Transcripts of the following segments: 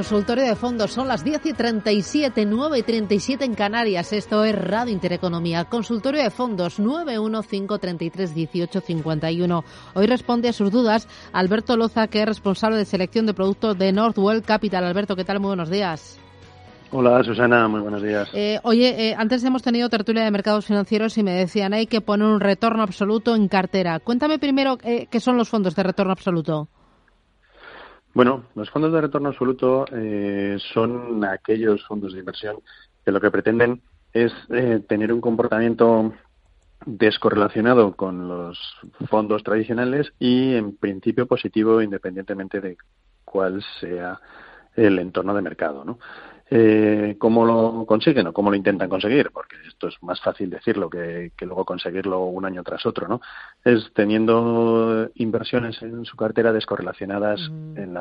Consultorio de fondos, son las 10 y 37, 9 y 37 en Canarias. Esto es Radio Intereconomía. Consultorio de fondos 915331851. Hoy responde a sus dudas Alberto Loza, que es responsable de selección de productos de Northwell Capital. Alberto, ¿qué tal? Muy buenos días. Hola Susana, muy buenos días. Eh, oye, eh, antes hemos tenido tertulia de mercados financieros y me decían hay que poner un retorno absoluto en cartera. Cuéntame primero eh, qué son los fondos de retorno absoluto. Bueno, los fondos de retorno absoluto eh, son aquellos fondos de inversión que lo que pretenden es eh, tener un comportamiento descorrelacionado con los fondos tradicionales y en principio positivo independientemente de cuál sea el entorno de mercado. ¿no? Eh, ¿Cómo lo consiguen o cómo lo intentan conseguir? Porque esto es más fácil decirlo que, luego conseguirlo un año tras otro, ¿no? Es teniendo inversiones en su cartera descorrelacionadas mm. en,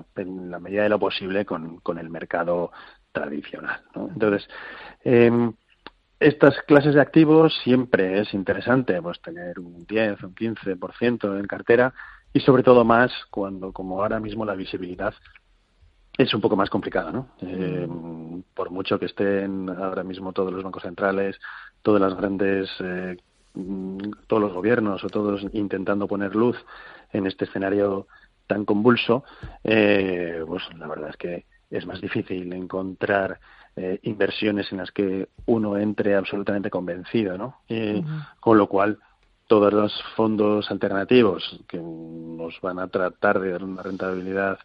la, medida de lo posible con, el mercado tradicional, ¿no? Entonces, em, estas clases de activos siempre es interesante pues tener un 10 o un 15% en cartera y sobre todo más cuando como ahora mismo la visibilidad es un poco más complicado, ¿no? Eh, por mucho que estén ahora mismo todos los bancos centrales, todas las grandes, eh, todos los gobiernos o todos intentando poner luz en este escenario tan convulso, eh, pues la verdad es que es más difícil encontrar inversiones en las que uno entre absolutamente convencido, ¿no? Con lo cual todos los fondos alternativos que nos van a tratar de dar una rentabilidad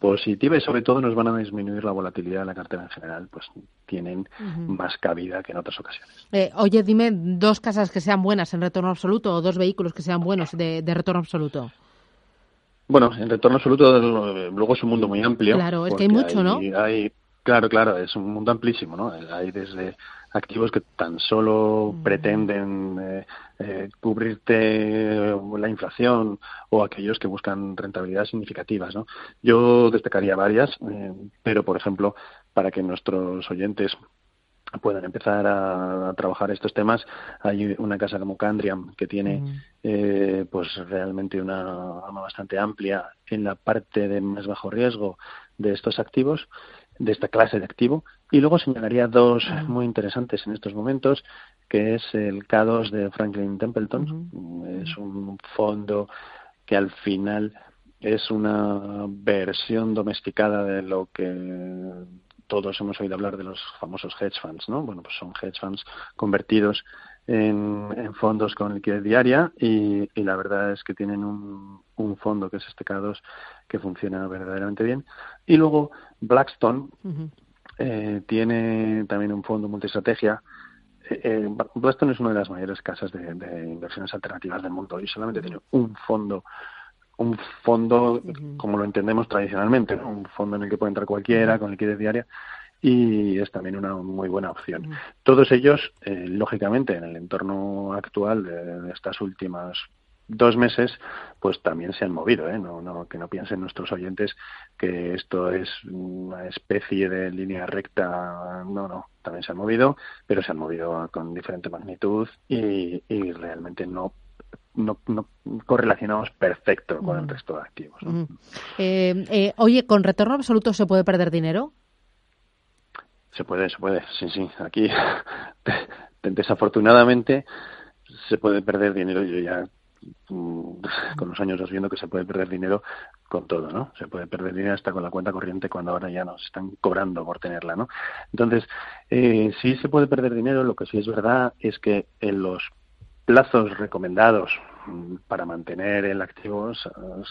positiva y sobre todo nos van a disminuir la volatilidad de la cartera en general, pues tienen más cabida que en otras ocasiones. Eh, oye, dime dos casas que sean buenas en retorno absoluto o dos vehículos que sean buenos de, retorno absoluto. Bueno, en retorno absoluto luego es un mundo muy amplio. Claro, es que hay mucho, ¿no? Hay, claro, claro, es un mundo amplísimo, ¿no? Hay desde activos que tan solo mm. pretenden eh, eh, cubrirte la inflación o aquellos que buscan rentabilidades significativas. ¿no? Yo destacaría varias, eh, pero por ejemplo, para que nuestros oyentes puedan empezar a, trabajar estos temas, hay una casa como Candriam que tiene mm. pues realmente una gama bastante amplia en la parte de más bajo riesgo de estos activos de esta clase de activo. Y luego señalaría dos muy interesantes en estos momentos, que es el K2 de Franklin Templeton. Es un fondo que al final es una versión domesticada de lo que todos hemos oído hablar de los famosos hedge funds, ¿no? Bueno, pues son hedge funds convertidos en, fondos con liquidez diaria y, la verdad es que tienen un, fondo que es este K2 que funciona verdaderamente bien. Y luego Blackstone eh, tiene también un fondo multiestrategia. Eh, eh, Blackstone es una de las mayores casas de, inversiones alternativas del mundo y solamente tiene un fondo un fondo como lo entendemos tradicionalmente, un fondo en el que puede entrar cualquiera con liquidez diaria y es también una muy buena opción. Todos ellos, eh, lógicamente, en el entorno actual de, estas últimas dos meses, pues también se han movido, ¿eh? no, no, que no piensen nuestros oyentes que esto es una especie de línea recta, no, no, también se han movido, pero se han movido con diferente magnitud y, y realmente no no, no, correlacionamos perfecto con el resto de activos. Eh, eh, oye, ¿con retorno absoluto se puede perder dinero? Se puede, se puede, sí, sí. Aquí, desafortunadamente, se puede perder dinero. Yo ya mm, con los años vas viendo que se puede perder dinero con todo, ¿no? Se puede perder dinero hasta con la cuenta corriente cuando ahora ya nos están cobrando por tenerla, ¿no? Entonces, eh, sí se puede perder dinero, lo que sí es verdad es que en los plazos recomendados mm, para mantener el activo,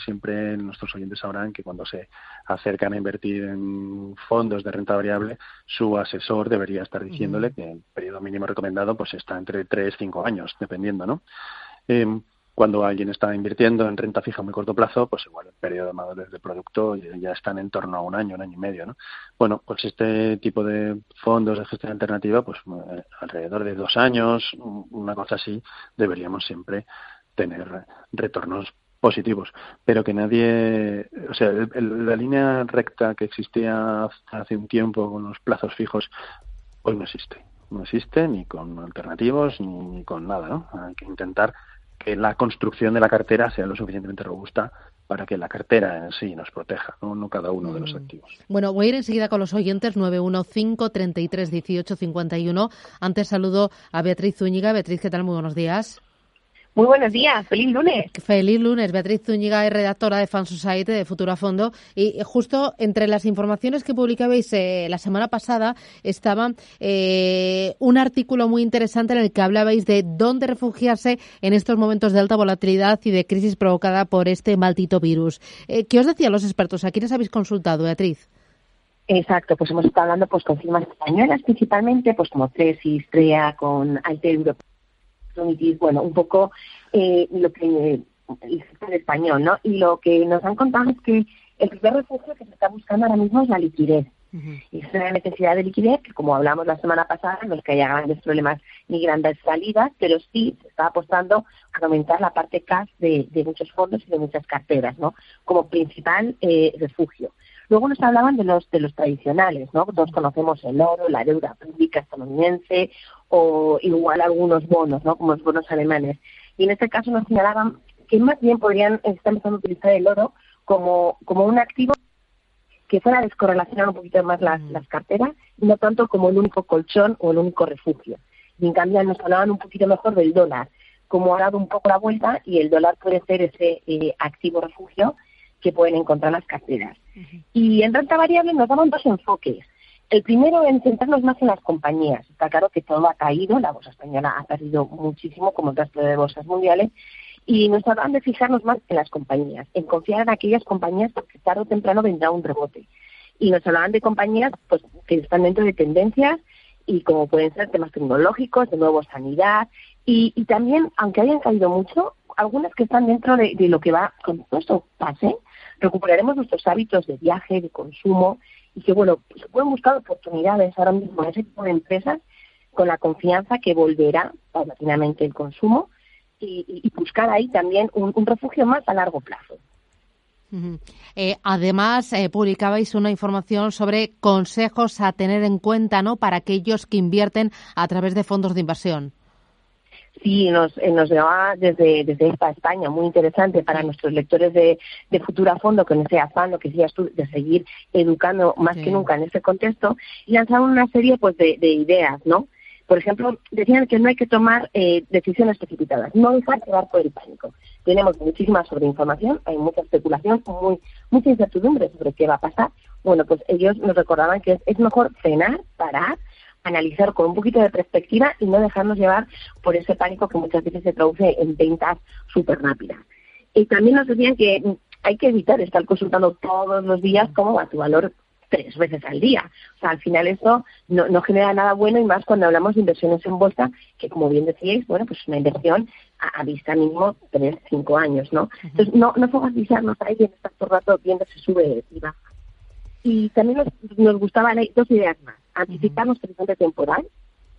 siempre nuestros oyentes sabrán que cuando se acercan a invertir en fondos de renta variable, su asesor debería estar diciéndole que el periodo mínimo recomendado pues está entre 3 y 5 años, dependiendo, ¿no? Eh, cuando alguien está invirtiendo en renta fija a muy corto plazo, pues igual el periodo de madurez del producto ya están en torno a un año, un año y medio, ¿no? Bueno, pues este tipo de fondos de gestión alternativa, pues eh, alrededor de dos años, una cosa así, deberíamos siempre tener retornos positivos, pero que nadie, o sea, la línea recta que existía hace un tiempo con los plazos fijos, hoy no existe. No existe ni con alternativos ni con nada, ¿no? Hay que intentar que la construcción de la cartera sea lo suficientemente robusta para que la cartera en sí nos proteja, no, cada uno de los mm. activos. Bueno, voy a ir enseguida con los oyentes 915 33 18 51. Antes saludo a Beatriz Zúñiga. Beatriz, ¿qué tal? Muy buenos días. Muy buenos días, feliz lunes. Feliz lunes. Beatriz Zúñiga es redactora de Fan Society de Futura Fondo y justo entre las informaciones que publicabais eh, la semana pasada estaba eh, un artículo muy interesante en el que hablabais de dónde refugiarse en estos momentos de alta volatilidad y de crisis provocada por este maldito virus. Eh, ¿Qué os decían los expertos? ¿A quiénes habéis consultado, Beatriz? Exacto, pues hemos estado hablando pues con firmas españolas principalmente, pues como Cesis, Trea, con Alter Europa bueno, un poco eh, lo que el sector español, ¿no? Y lo que nos han contado es que el primer refugio que se está buscando ahora mismo es la liquidez. Y es una necesidad de liquidez que, como hablamos la semana pasada, no es que haya grandes problemas ni grandes salidas, pero sí se está apostando a aumentar la parte cash de, muchos fondos y de muchas carteras, ¿no? Como principal eh, refugio. Luego nos hablaban de los de los tradicionales, ¿no? Todos conocemos el oro, la deuda pública estadounidense o igual algunos bonos, ¿no? Como los bonos alemanes. Y en este caso nos señalaban que más bien podrían estar empezando a utilizar el oro como, como un activo que fuera a descorrelacionar un poquito más las, las carteras y no tanto como el único colchón o el único refugio. Y en cambio nos hablaban un poquito mejor del dólar, como ha dado un poco la vuelta y el dólar puede ser ese eh, activo refugio que pueden encontrar las carteras. Y en renta variable nos daban dos enfoques. El primero en centrarnos más en las compañías. Está claro que todo ha caído, la bolsa española ha perdido muchísimo como el resto de bolsas mundiales, y nos hablan de fijarnos más en las compañías, en confiar en aquellas compañías porque tarde o temprano vendrá un rebote. Y nos hablaban de compañías pues, que están dentro de tendencias y como pueden ser temas tecnológicos, de nuevo sanidad, y, y también, aunque hayan caído mucho, algunas que están dentro de, de lo que va con todo esto pase, recuperaremos nuestros hábitos de viaje, de consumo y que, bueno, se pueden buscar oportunidades ahora mismo en ese tipo de empresas con la confianza que volverá paulatinamente el consumo y, buscar ahí también un, refugio más a largo plazo. Eh, además, eh, publicabais una información sobre consejos a tener en cuenta ¿no? para aquellos que invierten a través de fondos de inversión. Sí, nos, eh, nos desde, desde esta España, muy interesante para nuestros lectores de, de Futura Fondo, con ese afán, lo que decías tú, de seguir educando más que nunca en ese contexto, y lanzaron una serie pues de, de ideas, ¿no? Por ejemplo, decían que no hay que tomar eh, decisiones precipitadas, no dejar llevar por el pánico. Tenemos muchísima sobreinformación, hay mucha especulación, muy, mucha incertidumbre sobre qué va a pasar. Bueno, pues ellos nos recordaban que es, es mejor frenar, parar, analizar con un poquito de perspectiva y no dejarnos llevar por ese pánico que muchas veces se traduce en ventas súper rápidas. Y también nos decían que hay que evitar estar consultando todos los días cómo va tu valor tres veces al día. O sea, al final eso no, no genera nada bueno y más cuando hablamos de inversiones en bolsa, que como bien decíais, bueno, pues una inversión a, vista mínimo tres, cinco años, ¿no? Entonces, no, no focalizarnos ahí en estar todo el rato viendo si sube y baja. Y también nos, nos gustaban dos ideas más anticipar nuestro horizonte temporal,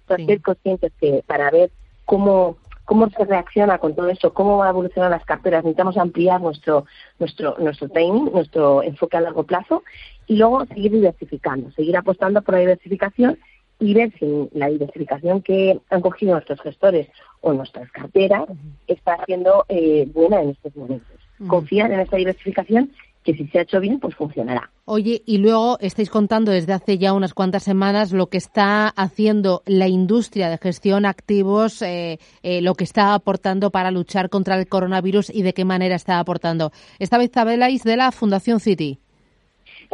para ser conscientes que para ver cómo cómo se reacciona con todo esto, cómo va a evolucionar las carteras, necesitamos ampliar nuestro nuestro nuestro timing, nuestro enfoque a largo plazo y luego seguir diversificando, seguir apostando por la diversificación y ver si la diversificación que han cogido nuestros gestores o nuestras carteras está siendo eh, buena en estos momentos. Confiar en esta diversificación que si se ha hecho bien, pues funcionará. Oye, y luego estáis contando desde hace ya unas cuantas semanas lo que está haciendo la industria de gestión activos, eh, eh, lo que está aportando para luchar contra el coronavirus y de qué manera está aportando. Esta vez habláis de la Fundación City.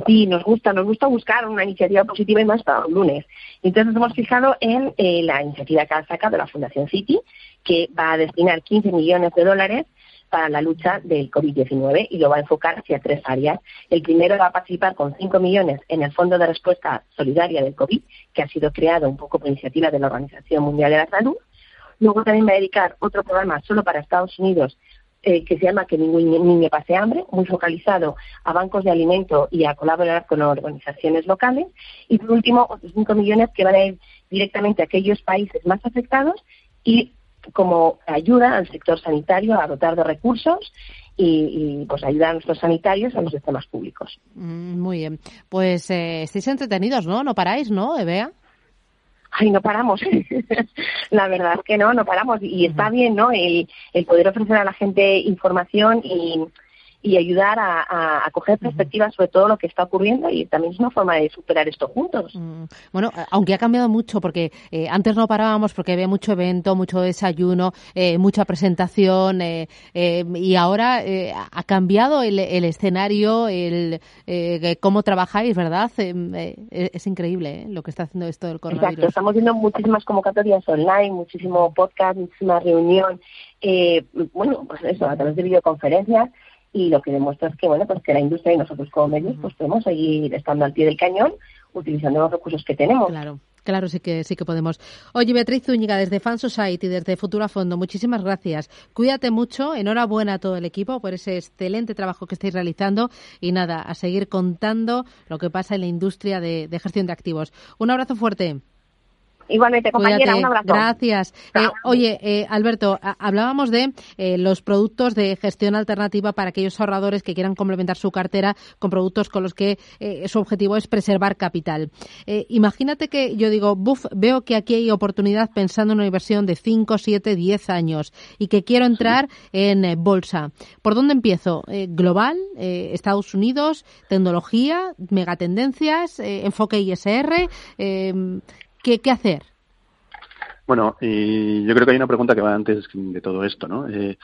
Sí, nos gusta, nos gusta buscar una iniciativa positiva y más para los lunes. Entonces nos hemos fijado en eh, la iniciativa que ha sacado la Fundación City, que va a destinar 15 millones de dólares para la lucha del COVID-19 y lo va a enfocar hacia tres áreas. El primero va a participar con 5 millones en el Fondo de Respuesta Solidaria del COVID, que ha sido creado un poco por iniciativa de la Organización Mundial de la Salud. Luego también va a dedicar otro programa solo para Estados Unidos eh, que se llama Que ningún niño pase hambre, muy focalizado a bancos de alimento y a colaborar con organizaciones locales. Y por último, otros 5 millones que van a ir directamente a aquellos países más afectados y como ayuda al sector sanitario a dotar de recursos y, pues ayudar a nuestros sanitarios a los sistemas públicos. Mm, muy bien. Pues eh, estáis entretenidos, ¿no? No paráis, ¿no, Evea? Ay, no paramos. la verdad es que no, no paramos. Y está bien, ¿no? El, el poder ofrecer a la gente información y y ayudar a, a, coger perspectivas sobre todo lo que está ocurriendo y también es una forma de superar esto juntos. Mm. Bueno, aunque ha cambiado mucho porque eh, antes no parábamos porque había mucho evento, mucho desayuno, eh, mucha presentación eh, y ahora ha cambiado el, el escenario, el cómo trabajáis, ¿verdad? es increíble lo que está haciendo esto del coronavirus. Exacto, estamos viendo muchísimas convocatorias online, muchísimo podcast, muchísima reunión, bueno, pues eso, a través de videoconferencias y lo que demuestra es que bueno pues que la industria y nosotros como medios pues podemos seguir estando al pie del cañón utilizando los recursos que tenemos. Claro. Claro, sí que sí que podemos. Oye, Beatriz Zúñiga, desde Fan Society, desde Futura Fondo, muchísimas gracias. Cuídate mucho, enhorabuena a todo el equipo por ese excelente trabajo que estáis realizando y nada, a seguir contando lo que pasa en la industria de gestión de activos. Un abrazo fuerte. Igualmente, compañera, un abrazo. Gracias. Eh, oye, eh, Alberto, hablábamos de eh, los productos de gestión alternativa para aquellos ahorradores que quieran complementar su cartera con productos con los que su objetivo es preservar capital. imagínate que yo digo, buf, veo que aquí hay oportunidad pensando en una inversión de 5, 7, 10 años y que quiero entrar en bolsa. ¿Por dónde empiezo? ¿Global? ¿Estados Unidos? ¿Tecnología? ¿Megatendencias? ¿Enfoque ISR? ¿Qué, hacer? Bueno, y yo creo que hay una pregunta que va antes de todo esto, ¿no? Eh,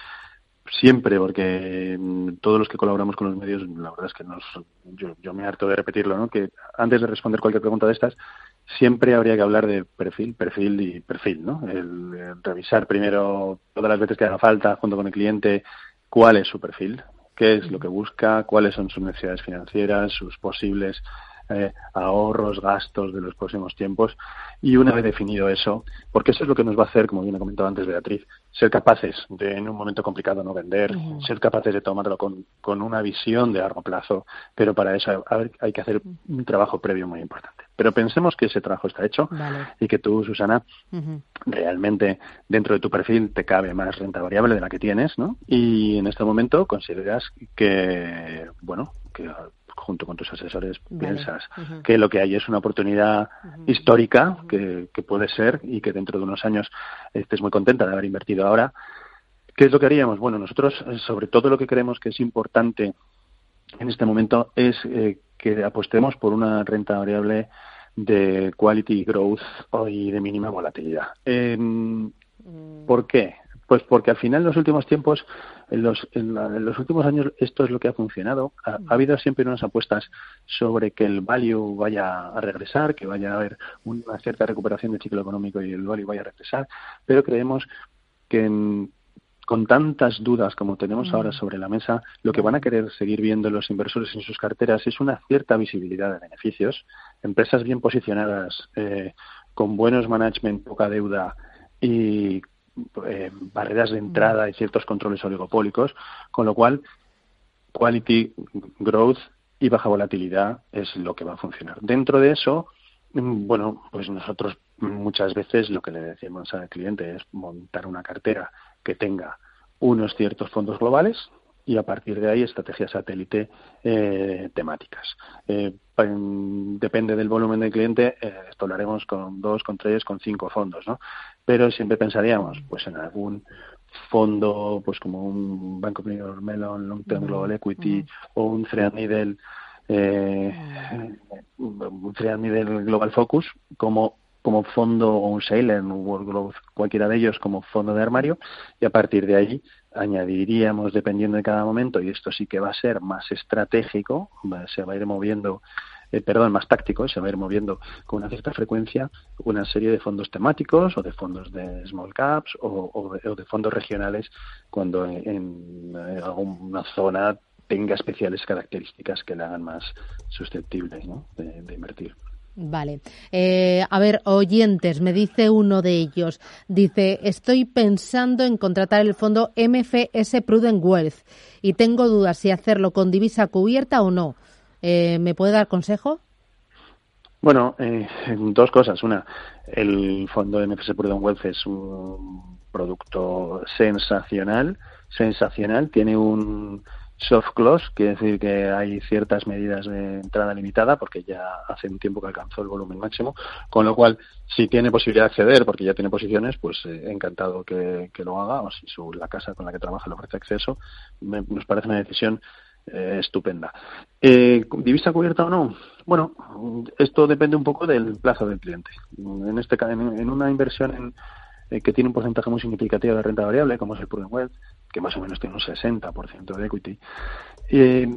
siempre, porque mm, todos los que colaboramos con los medios, la verdad es que nos, yo, me harto de repetirlo, ¿no? Que antes de responder cualquier pregunta de estas, siempre habría que hablar de perfil, perfil y perfil, ¿no? El, revisar primero todas las veces que haga falta junto con el cliente cuál es su perfil, qué es lo que busca, cuáles son sus necesidades financieras, sus posibles eh, ahorros, gastos de los próximos tiempos. Y una vez definido eso, porque eso es lo que nos va a hacer, como bien ha comentado antes Beatriz, ser capaces de en un momento complicado no vender, ser capaces de tomarlo con, con, una visión de largo plazo, pero para eso hay que hacer un trabajo previo muy importante. Pero pensemos que ese trabajo está hecho y que tú, Susana, realmente dentro de tu perfil te cabe más renta variable de la que tienes, ¿no? Y en este momento consideras que, bueno, que junto con tus asesores piensas que lo que hay es una oportunidad histórica que, puede ser y que dentro de unos años estés muy contenta de haber invertido ahora. ¿Qué es lo que haríamos? Bueno, nosotros eh, sobre todo lo que creemos que es importante en este momento es eh, que apostemos por una renta variable de quality growth y de mínima volatilidad. Mm. ¿Por qué? Pues porque al final en los últimos tiempos en los, en, los últimos años esto es lo que ha funcionado. Ha, habido siempre unas apuestas sobre que el value vaya a regresar, que vaya a haber una cierta recuperación del ciclo económico y el value vaya a regresar, pero creemos que con tantas dudas como tenemos ahora sobre la mesa, lo que van a querer seguir viendo los inversores en sus carteras es una cierta visibilidad de beneficios, empresas bien posicionadas, eh, con buenos management, poca deuda y eh, barreras de entrada y ciertos controles oligopólicos, con lo cual quality growth y baja volatilidad es lo que va a funcionar. Dentro de eso, mm, bueno, pues nosotros muchas veces lo que le decimos al cliente es montar una cartera que tenga unos ciertos fondos globales, y a partir de ahí estrategias satélite eh, temáticas. Eh, depende del volumen del cliente, eh, esto lo haremos con dos, con tres, con cinco fondos, ¿no? Pero siempre pensaríamos, pues en algún fondo, pues como un Banco Premier Mellon, Long Term Global Equity o un Threadneedle eh, un Threadneedle Global Focus como como fondo o un Sailor, un World Growth, cualquiera de ellos como fondo de armario y a partir de ahí añadiríamos dependiendo de cada momento y esto sí que va a ser más estratégico, se va a ir moviendo eh, perdón, más táctico, se va a ir moviendo con una cierta frecuencia una serie de fondos temáticos o de fondos de small caps o, de, fondos regionales cuando en, alguna zona tenga especiales características que le hagan más susceptible de invertir. Vale. Eh, a ver, oyentes, me dice uno de ellos. Dice, estoy pensando en contratar el fondo MFS Prudent Wealth y tengo dudas si hacerlo con divisa cubierta o no. Eh, ¿Me puede dar consejo? Bueno, eh, dos cosas. Una, el fondo MFS Prudent Wealth es un producto sensacional, sensacional. Tiene un soft close, quiere decir que hay ciertas medidas de entrada limitada porque ya hace un tiempo que alcanzó el volumen máximo, con lo cual si tiene posibilidad de acceder porque ya tiene posiciones, pues eh, encantado que, lo haga o si su, la casa con la que trabaja le ofrece acceso, nos parece una decisión eh, estupenda. Eh, ¿Divisa cubierta o no? Bueno, esto depende un poco del plazo del cliente. En, este, en, en una inversión en, eh, que tiene un porcentaje muy significativo de renta variable, como es el Prudent Wealth, que más o menos tiene un 60% de equity. Eh,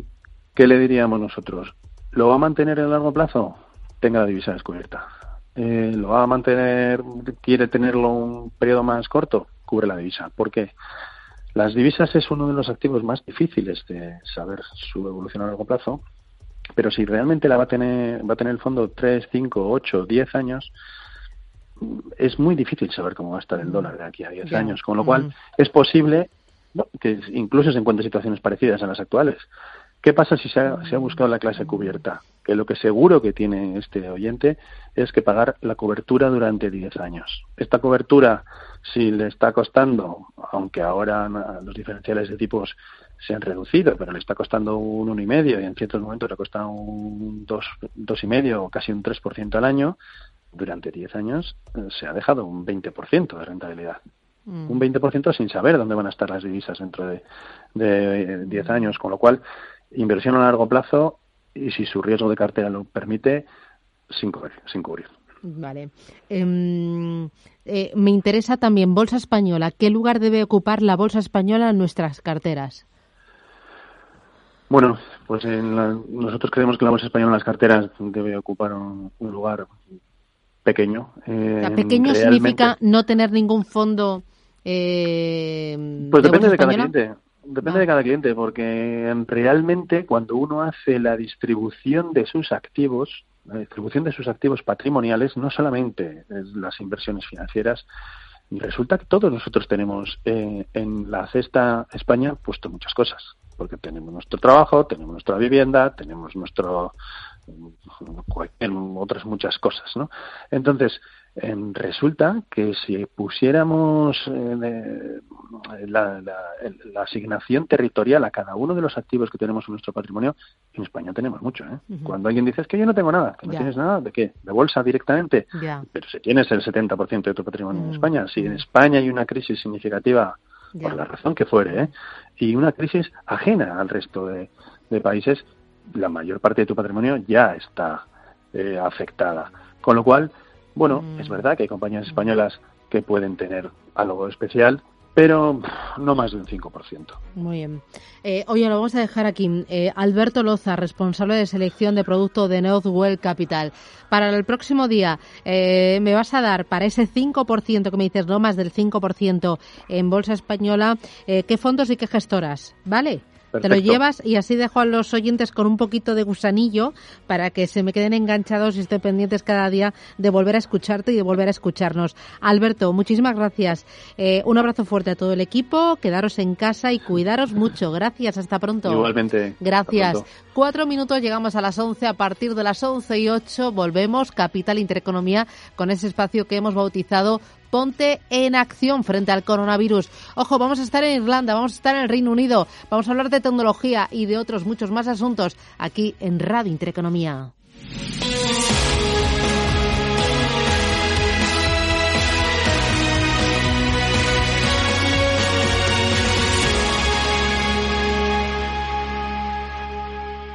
¿Qué le diríamos nosotros? ¿Lo va a mantener en largo plazo? Tenga la divisa descubierta. Eh, ¿Lo va a mantener, quiere tenerlo un periodo más corto? Cubre la divisa. ¿Por qué? Las divisas es uno de los activos más difíciles de saber su evolución a largo plazo, pero si realmente la va a tener, va a tener el fondo 3, 5, 8, 10 años, es muy difícil saber cómo va a estar el dólar de aquí a 10 años, con lo cual es posible que incluso se encuentren situaciones parecidas a las actuales. ¿Qué pasa si se ha, buscado la clase cubierta? Que lo que seguro que tiene este oyente es que pagar la cobertura durante 10 años. Esta cobertura, si le está costando, aunque ahora los diferenciales de tipos se han reducido, pero le está costando un uno y medio y en ciertos momentos le cuesta un dos, dos y medio o casi un 3% al año, durante 10 años eh, se ha dejado un 20% de rentabilidad. Mm. Un 20% sin saber dónde van a estar las divisas dentro de, de 10 años, con lo cual inversión a largo plazo y si su riesgo de cartera lo permite, sin cubrir. Sin cubrir. Vale. Em, eh, me interesa también Bolsa Española. ¿Qué lugar debe ocupar la Bolsa Española en nuestras carteras? Bueno, pues nosotros creemos que la Bolsa Española en las carteras debe ocupar un lugar pequeño. Eh, pequeño significa no tener ningún fondo. Eh, pues depende de cada cliente. Depende de cada cliente, porque realmente cuando uno hace la distribución de sus activos, la distribución de sus activos patrimoniales, no solamente las inversiones financieras, resulta que todos nosotros tenemos eh, en la cesta España puesto muchas cosas, porque tenemos nuestro trabajo, tenemos nuestra vivienda, tenemos nuestro en otras muchas cosas, ¿no? Entonces, em, resulta que si pusiéramos eh, la, asignación territorial a cada uno de los activos que tenemos en nuestro patrimonio, en España tenemos mucho. ¿eh? Cuando alguien dice es que yo no tengo nada, que no tienes nada, ¿de qué? ¿De bolsa directamente? Pero si tienes el 70% de tu patrimonio en mm, España, si en mm. España hay una crisis significativa, por la razón que fuere, ¿eh? y una crisis ajena al resto de países, la mayor parte de tu patrimonio ya está eh, afectada. Con lo cual, bueno, mm. es verdad que hay compañías españolas que pueden tener algo especial, pero no más de un 5%. Muy bien. Eh, oye, lo vamos a dejar aquí. Eh, Alberto Loza, responsable de selección de producto de Northwell Capital. Para el próximo día, eh, me vas a dar para ese 5% que me dices, no más del 5% en Bolsa Española, qué fondos y qué gestoras, ¿vale? Te lo llevas y así dejo a los oyentes con un poquito de gusanillo para que se me queden enganchados y estén pendientes cada día de volver a escucharte y de volver a escucharnos. Alberto, muchísimas gracias. Eh, un abrazo fuerte a todo el equipo. Quedaros en casa y cuidaros mucho. Gracias. Hasta pronto. Igualmente. Gracias. Cuatro minutos, llegamos a las once. A partir de las once y ocho volvemos Capital Intereconomía con ese espacio que hemos bautizado ponte en acción frente al coronavirus. Ojo, vamos a estar en Irlanda, vamos a estar en el Reino Unido, vamos a hablar de tecnología y de otros muchos más asuntos aquí en Radio Intereconomía.